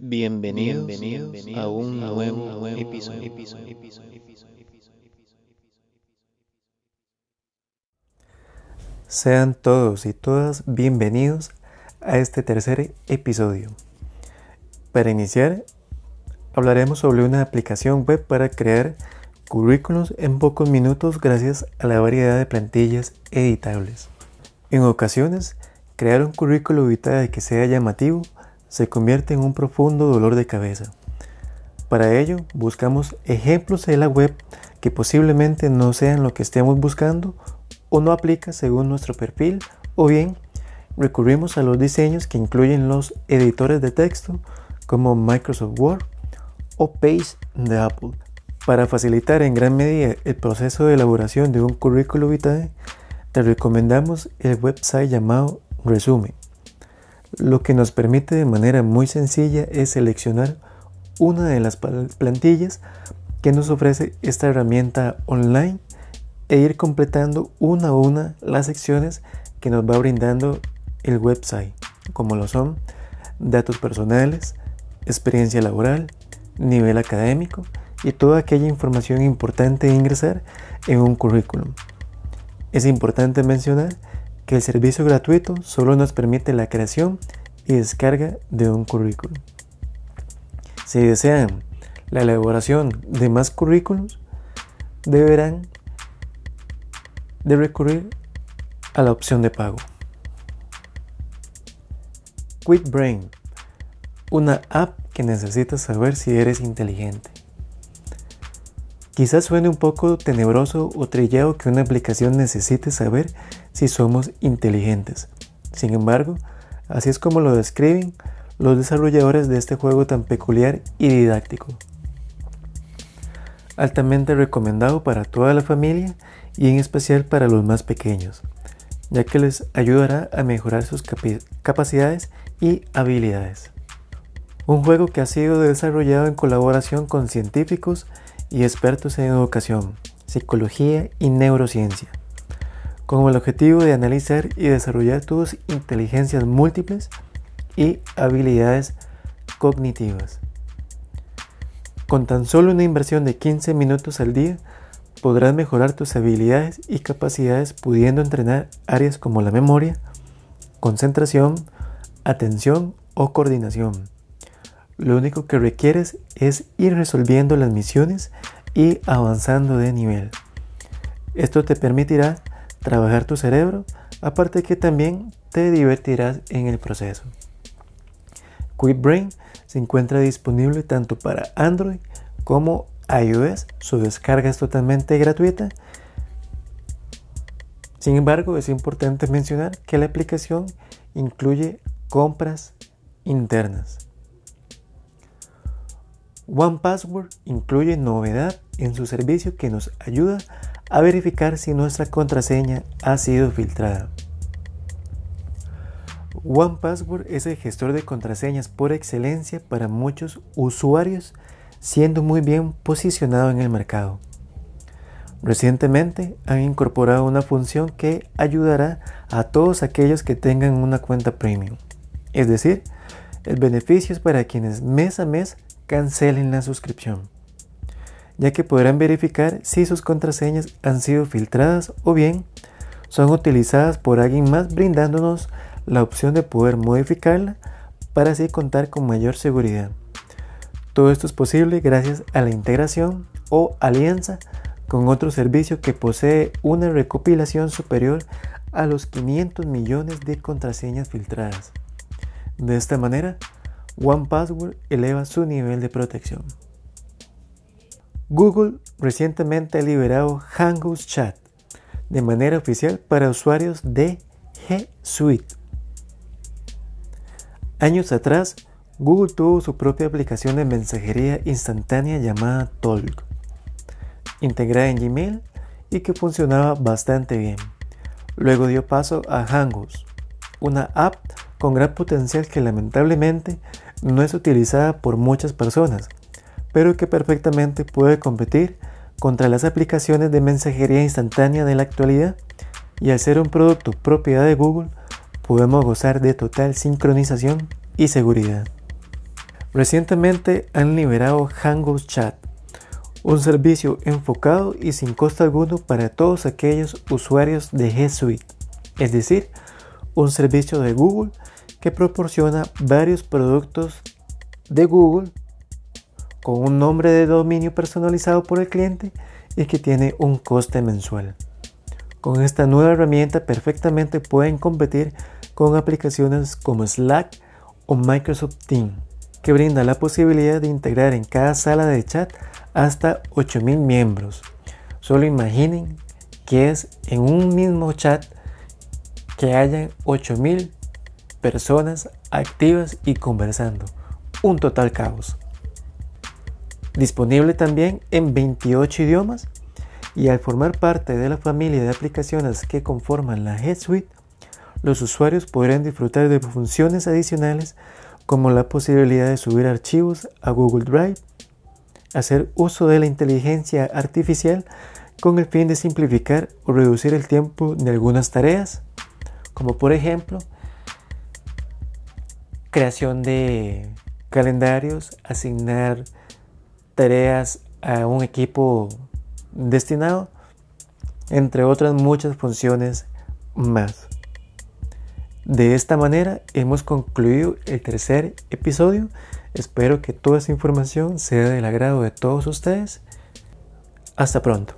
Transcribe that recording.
Bienvenidos, a un nuevo, episodio. Sean todos y todas bienvenidos a este tercer episodio. Para iniciar, hablaremos sobre una aplicación web para crear currículos en pocos minutos gracias a la variedad de plantillas editables. En ocasiones, crear un currículo vitae que sea llamativo se convierte en un profundo dolor de cabeza. Para ello, buscamos ejemplos de la web que posiblemente no sean lo que estemos buscando o no aplica según nuestro perfil o bien recurrimos a los diseños que incluyen los editores de texto como Microsoft Word o Page de Apple. Para facilitar en gran medida el proceso de elaboración de un currículo vitae, te recomendamos el website llamado Resume lo que nos permite de manera muy sencilla es seleccionar una de las plantillas que nos ofrece esta herramienta online e ir completando una a una las secciones que nos va brindando el website, como lo son datos personales, experiencia laboral, nivel académico y toda aquella información importante de ingresar en un currículum. Es importante mencionar que el servicio gratuito solo nos permite la creación y descarga de un currículum. Si desean la elaboración de más currículos, deberán de recurrir a la opción de pago. QuickBrain, una app que necesitas saber si eres inteligente. Quizás suene un poco tenebroso o trillado que una aplicación necesite saber si somos inteligentes. Sin embargo, así es como lo describen los desarrolladores de este juego tan peculiar y didáctico. Altamente recomendado para toda la familia y en especial para los más pequeños, ya que les ayudará a mejorar sus capacidades y habilidades. Un juego que ha sido desarrollado en colaboración con científicos y expertos en educación, psicología y neurociencia, con el objetivo de analizar y desarrollar tus inteligencias múltiples y habilidades cognitivas. Con tan solo una inversión de 15 minutos al día, podrás mejorar tus habilidades y capacidades pudiendo entrenar áreas como la memoria, concentración, atención o coordinación lo único que requieres es ir resolviendo las misiones y avanzando de nivel. Esto te permitirá trabajar tu cerebro, aparte que también te divertirás en el proceso. QuickBrain se encuentra disponible tanto para Android como iOS. Su descarga es totalmente gratuita. Sin embargo, es importante mencionar que la aplicación incluye compras internas. OnePassword incluye novedad en su servicio que nos ayuda a verificar si nuestra contraseña ha sido filtrada. OnePassword es el gestor de contraseñas por excelencia para muchos usuarios, siendo muy bien posicionado en el mercado. Recientemente han incorporado una función que ayudará a todos aquellos que tengan una cuenta premium. Es decir, el beneficio es para quienes mes a mes cancelen la suscripción, ya que podrán verificar si sus contraseñas han sido filtradas o bien son utilizadas por alguien más brindándonos la opción de poder modificarla para así contar con mayor seguridad. Todo esto es posible gracias a la integración o alianza con otro servicio que posee una recopilación superior a los 500 millones de contraseñas filtradas. De esta manera, OnePassword eleva su nivel de protección. Google recientemente ha liberado Hangouts Chat de manera oficial para usuarios de G Suite. Años atrás, Google tuvo su propia aplicación de mensajería instantánea llamada Talk, integrada en Gmail y que funcionaba bastante bien. Luego dio paso a Hangouts, una app con gran potencial que lamentablemente no es utilizada por muchas personas, pero que perfectamente puede competir contra las aplicaciones de mensajería instantánea de la actualidad y al ser un producto propiedad de Google podemos gozar de total sincronización y seguridad. Recientemente han liberado Hangouts Chat, un servicio enfocado y sin costo alguno para todos aquellos usuarios de G Suite, es decir, un servicio de Google que proporciona varios productos de Google con un nombre de dominio personalizado por el cliente y que tiene un coste mensual. Con esta nueva herramienta perfectamente pueden competir con aplicaciones como Slack o Microsoft Teams, que brinda la posibilidad de integrar en cada sala de chat hasta 8000 miembros. Solo imaginen que es en un mismo chat que haya 8000 personas activas y conversando. Un total caos. Disponible también en 28 idiomas y al formar parte de la familia de aplicaciones que conforman la G Suite, los usuarios podrán disfrutar de funciones adicionales como la posibilidad de subir archivos a Google Drive, hacer uso de la inteligencia artificial con el fin de simplificar o reducir el tiempo de algunas tareas, como por ejemplo creación de calendarios, asignar tareas a un equipo destinado, entre otras muchas funciones más. De esta manera hemos concluido el tercer episodio. Espero que toda esa información sea del agrado de todos ustedes. Hasta pronto.